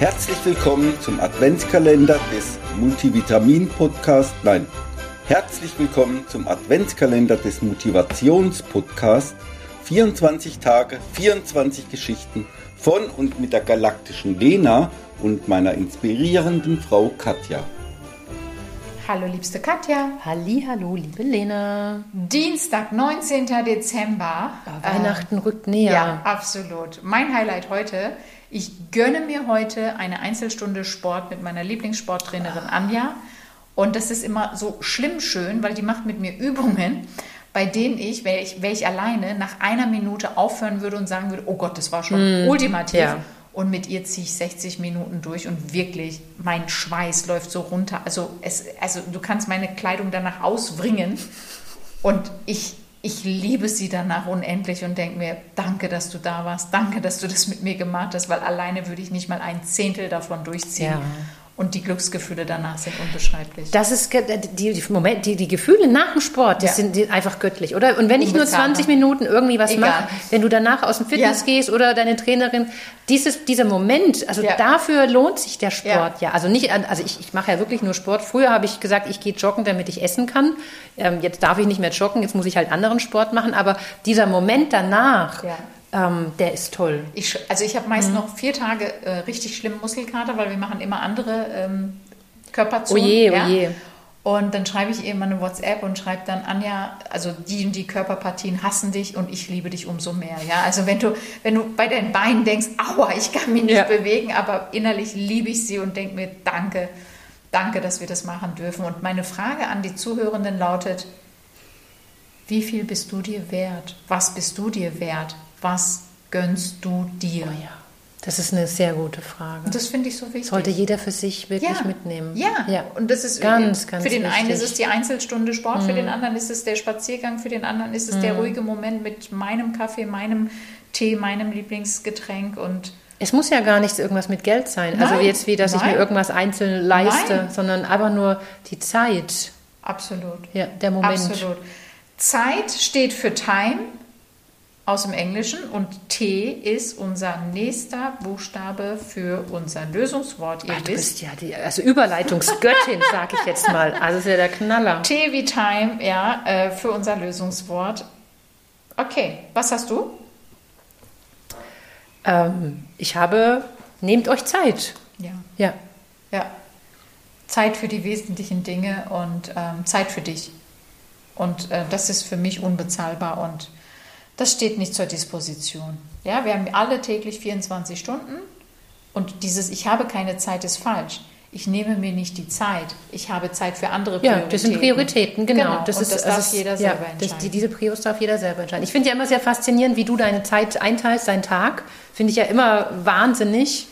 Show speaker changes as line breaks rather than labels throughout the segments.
Herzlich willkommen zum Adventskalender des Multivitamin Podcast. Nein, herzlich willkommen zum Adventskalender des Motivations Podcast. 24 Tage, 24 Geschichten von und mit der galaktischen Lena und meiner inspirierenden Frau Katja.
Hallo liebste Katja.
Halli, hallo, liebe Lena.
Dienstag, 19. Dezember.
Ja, Weihnachten äh, rückt näher.
Ja, absolut. Mein Highlight heute. Ich gönne mir heute eine Einzelstunde Sport mit meiner Lieblingssporttrainerin Anja. Und das ist immer so schlimm schön, weil die macht mit mir Übungen, bei denen ich, wäre ich, wär ich alleine, nach einer Minute aufhören würde und sagen würde, oh Gott, das war schon mm, ultimativ. Ja. Und mit ihr ziehe ich 60 Minuten durch und wirklich, mein Schweiß läuft so runter. Also, es, also du kannst meine Kleidung danach auswringen. Und ich, ich liebe sie danach unendlich und denke mir, danke, dass du da warst, danke, dass du das mit mir gemacht hast, weil alleine würde ich nicht mal ein Zehntel davon durchziehen. Ja. Und die Glücksgefühle danach sind unbeschreiblich.
Das ist die, die, Moment, die, die Gefühle nach dem Sport, die ja. sind einfach göttlich, oder? Und wenn ich nur 20 Minuten irgendwie was mache, wenn du danach aus dem Fitness ja. gehst oder deine Trainerin, dieses, dieser Moment, also ja. dafür lohnt sich der Sport ja. Also nicht, also ich, ich mache ja wirklich nur Sport. Früher habe ich gesagt, ich gehe joggen, damit ich essen kann. Ähm, jetzt darf ich nicht mehr joggen, jetzt muss ich halt anderen Sport machen. Aber dieser Moment danach, ähm, der ist toll.
Ich, also ich habe meist mhm. noch vier Tage äh, richtig schlimm Muskelkater, weil wir machen immer andere ähm, Körperzonen.
Oje, ja? oje.
Und dann schreibe ich ihr immer eine WhatsApp und schreibe dann, Anja, also die und die Körperpartien hassen dich und ich liebe dich umso mehr. Ja, also wenn du, wenn du bei deinen Beinen denkst, aua, ich kann mich nicht ja. bewegen, aber innerlich liebe ich sie und denke mir, danke, danke, dass wir das machen dürfen. Und meine Frage an die Zuhörenden lautet, wie viel bist du dir wert? Was bist du dir wert? Was gönnst du dir?
Oh ja. Das ist eine sehr gute Frage.
Und das finde ich so wichtig.
Sollte jeder für sich wirklich ja. mitnehmen.
Ja. ja, und das ist ganz, ganz Für den wichtig. einen ist es die Einzelstunde Sport, mhm. für den anderen ist es der Spaziergang, für den anderen ist es mhm. der ruhige Moment mit meinem Kaffee, meinem Tee, meinem Lieblingsgetränk und
es muss ja gar nichts irgendwas mit Geld sein. Also nein, also jetzt wie, dass nein. ich mir irgendwas einzeln leiste, nein. sondern aber nur die Zeit.
Absolut.
Ja, der Moment.
Absolut. Zeit steht für Time aus dem Englischen und T ist unser nächster Buchstabe für unser Lösungswort.
Ihr Ach, du wisst. bist ja die also Überleitungsgöttin, sage ich jetzt mal. Also ist ja der Knaller.
T wie Time, ja, äh, für unser Lösungswort. Okay, was hast du?
Ähm, ich habe, nehmt euch Zeit.
Ja. Ja. Ja. Zeit für die wesentlichen Dinge und ähm, Zeit für dich. Und äh, das ist für mich unbezahlbar und das steht nicht zur Disposition. Ja, wir haben alle täglich 24 Stunden und dieses Ich habe keine Zeit ist falsch. Ich nehme mir nicht die Zeit. Ich habe Zeit für andere
Prioritäten. Ja, das sind Prioritäten, genau. genau.
Das, ist, das darf das jeder selber ja, entscheiden.
Das, diese Prios darf jeder selber entscheiden. Ich finde ja immer sehr faszinierend, wie du deine Zeit einteilst, deinen Tag. Finde ich ja immer wahnsinnig,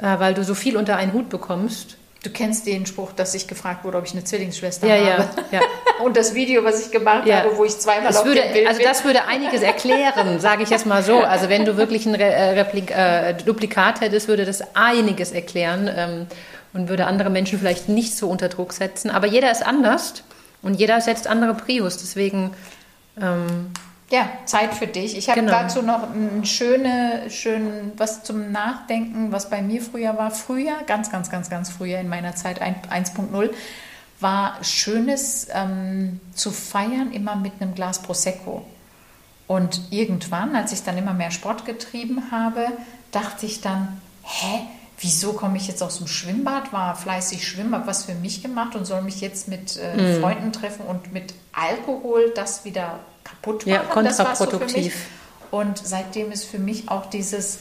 äh, weil du so viel unter einen Hut bekommst.
Du kennst den Spruch, dass ich gefragt wurde, ob ich eine Zwillingsschwester
ja,
habe.
Ja, ja.
Und das Video, was ich gemacht ja. habe, wo ich zweimal
das
auf
würde,
dem Bild
Also das würde einiges erklären, sage ich jetzt mal so. Also wenn du wirklich ein äh, Replik äh, Duplikat hättest, würde das einiges erklären ähm, und würde andere Menschen vielleicht nicht so unter Druck setzen. Aber jeder ist anders und jeder setzt andere Prios. Deswegen ähm,
ja, Zeit für dich. Ich habe genau. dazu noch ein schöne, schön was zum Nachdenken, was bei mir früher war. Früher, ganz, ganz, ganz, ganz früher in meiner Zeit 1.0, war schönes ähm, zu feiern immer mit einem Glas Prosecco. Und irgendwann, als ich dann immer mehr Sport getrieben habe, dachte ich dann, hä, wieso komme ich jetzt aus dem Schwimmbad, war fleißig schwimmen, habe was für mich gemacht und soll mich jetzt mit äh, mm. Freunden treffen und mit Alkohol das wieder kaputt machen.
Ja, kontraproduktiv.
So und seitdem ist für mich auch dieses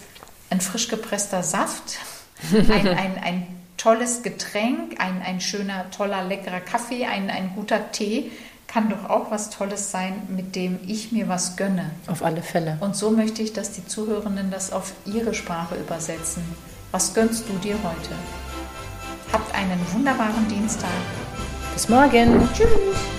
ein frisch gepresster Saft, ein, ein, ein tolles Getränk, ein, ein schöner, toller, leckerer Kaffee, ein, ein guter Tee, kann doch auch was Tolles sein, mit dem ich mir was gönne.
Auf alle Fälle.
Und so möchte ich, dass die Zuhörenden das auf ihre Sprache übersetzen. Was gönnst du dir heute? Habt einen wunderbaren Dienstag.
Bis morgen.
Tschüss.